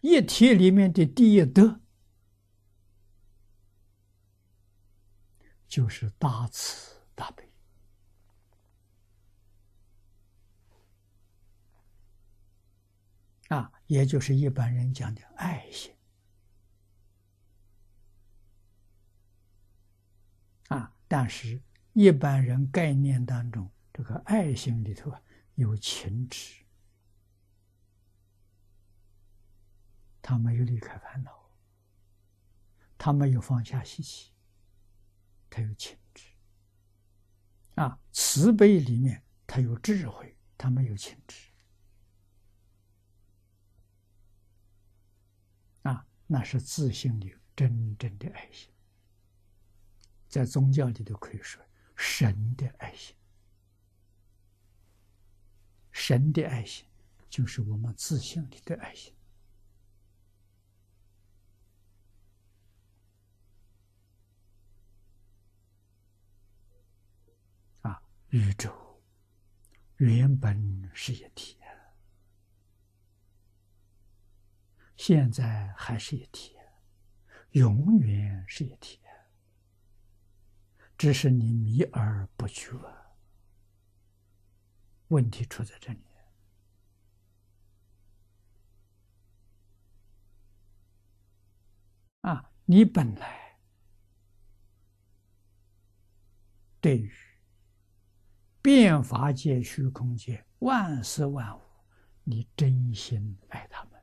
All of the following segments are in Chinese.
一体里面的第一德，就是大慈大悲啊，也就是一般人讲的爱心啊。但是，一般人概念当中，这个爱心里头啊，有情执。他没有离开烦恼，他没有放下习气，他有情志。啊，慈悲里面他有智慧，他没有情志。啊，那是自信里真正的爱心，在宗教里头可以说神的爱心，神的爱心就是我们自信里的爱心。宇宙原本是一体，现在还是一体，永远是一体，只是你迷而不觉。问题出在这里啊！你本来对于。变法界、虚空界、万事万物，你真心爱他们。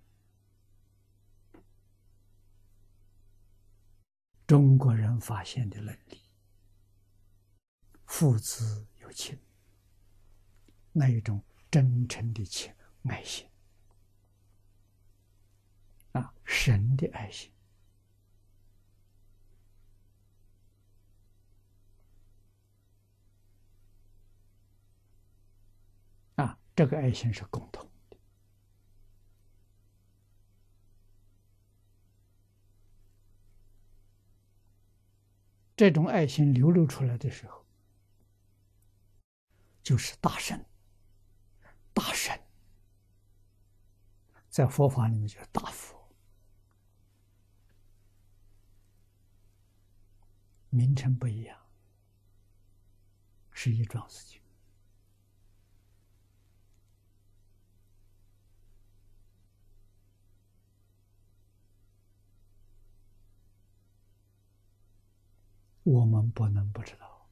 中国人发现的能力，父子有情，那一种真诚的情爱心，啊，神的爱心。这个爱心是共同的，这种爱心流露出来的时候，就是大神、大神，在佛法里面叫大佛，名称不一样，是一桩事情。我们不能不知道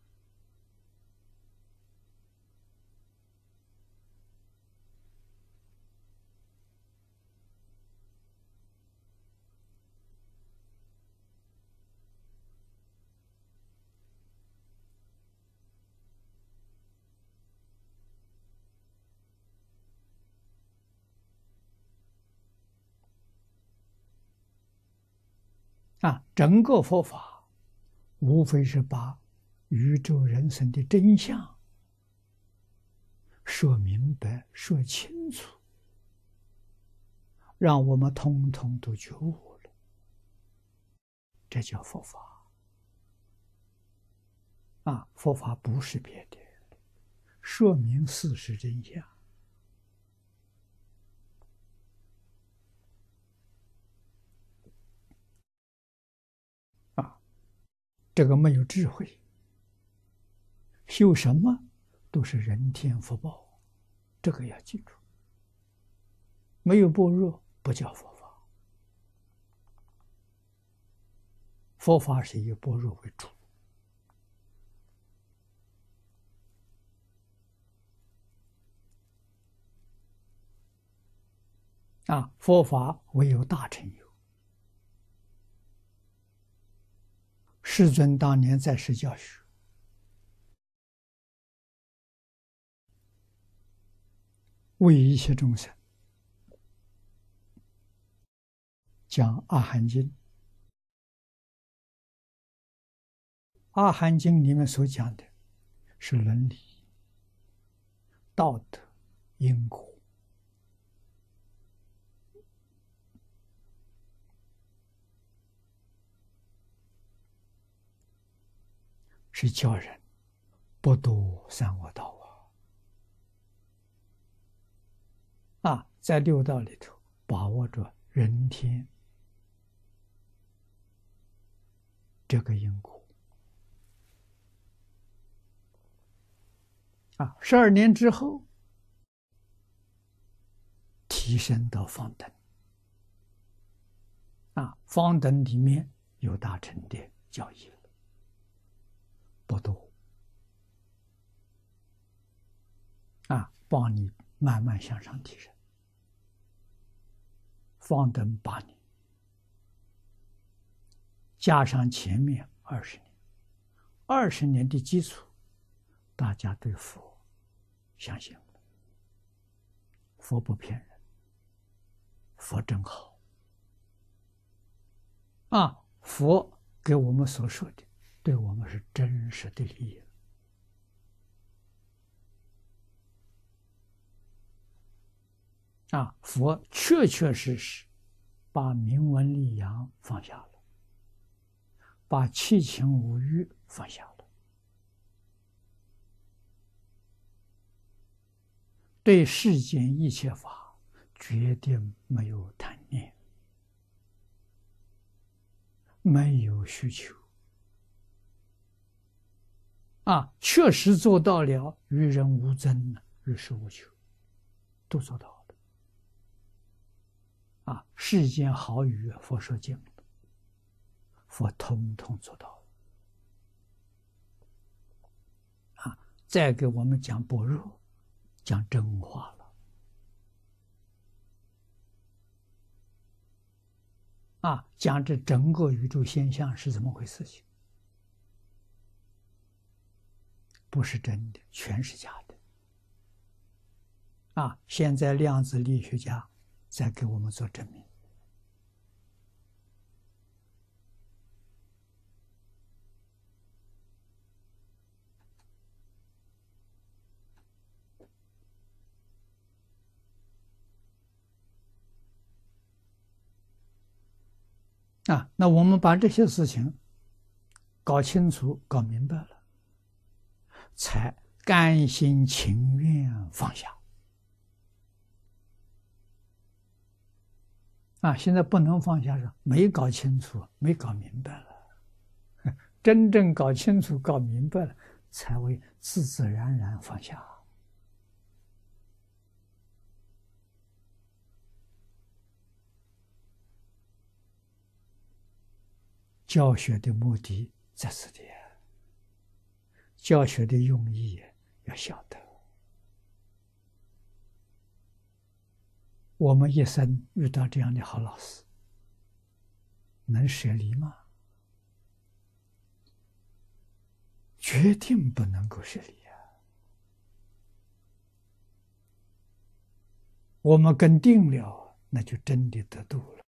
啊，整个佛法。无非是把宇宙人生的真相说明白、说清楚，让我们通通都觉悟了。这叫佛法啊！佛法不是别的，说明事实真相这个没有智慧，修什么都是人天福报，这个要记住。没有般若，不叫佛法。佛法是以般若为主啊，佛法唯有大成有。世尊当年在世教学，为一切众生讲《阿含经》。《阿含经》里面所讲的是伦理、道德、因果。是教人不读三恶道啊！啊，在六道里头把握着人天这个因果。啊，十二年之后提升到方等。啊，方等里面有大乘的教义了，不多啊，帮你慢慢向上提升。方等八年，加上前面二十年，二十年的基础，大家对佛相信了。佛不骗人，佛真好啊！佛给我们所说的，对我们是真实的利益。啊，佛确确实实把名闻利养放下了，把七情五欲放下了，对世间一切法决定没有贪念，没有需求。啊，确实做到了与人无争，与世无求，都做到了。啊，世间好语，佛说经，佛通通做到了。啊，再给我们讲般若，讲真话了。啊，讲这整个宇宙现象是怎么回事？情不是真的，全是假的。啊，现在量子力学家。在给我们做证明啊！那我们把这些事情搞清楚、搞明白了，才甘心情愿放下。啊，现在不能放下是没搞清楚，没搞明白了。真正搞清楚、搞明白了，才会自自然然放下。教学的目的在此地，教学的用意要晓得。我们一生遇到这样的好老师，能舍离吗？决定不能够舍离啊！我们跟定了，那就真的得度了。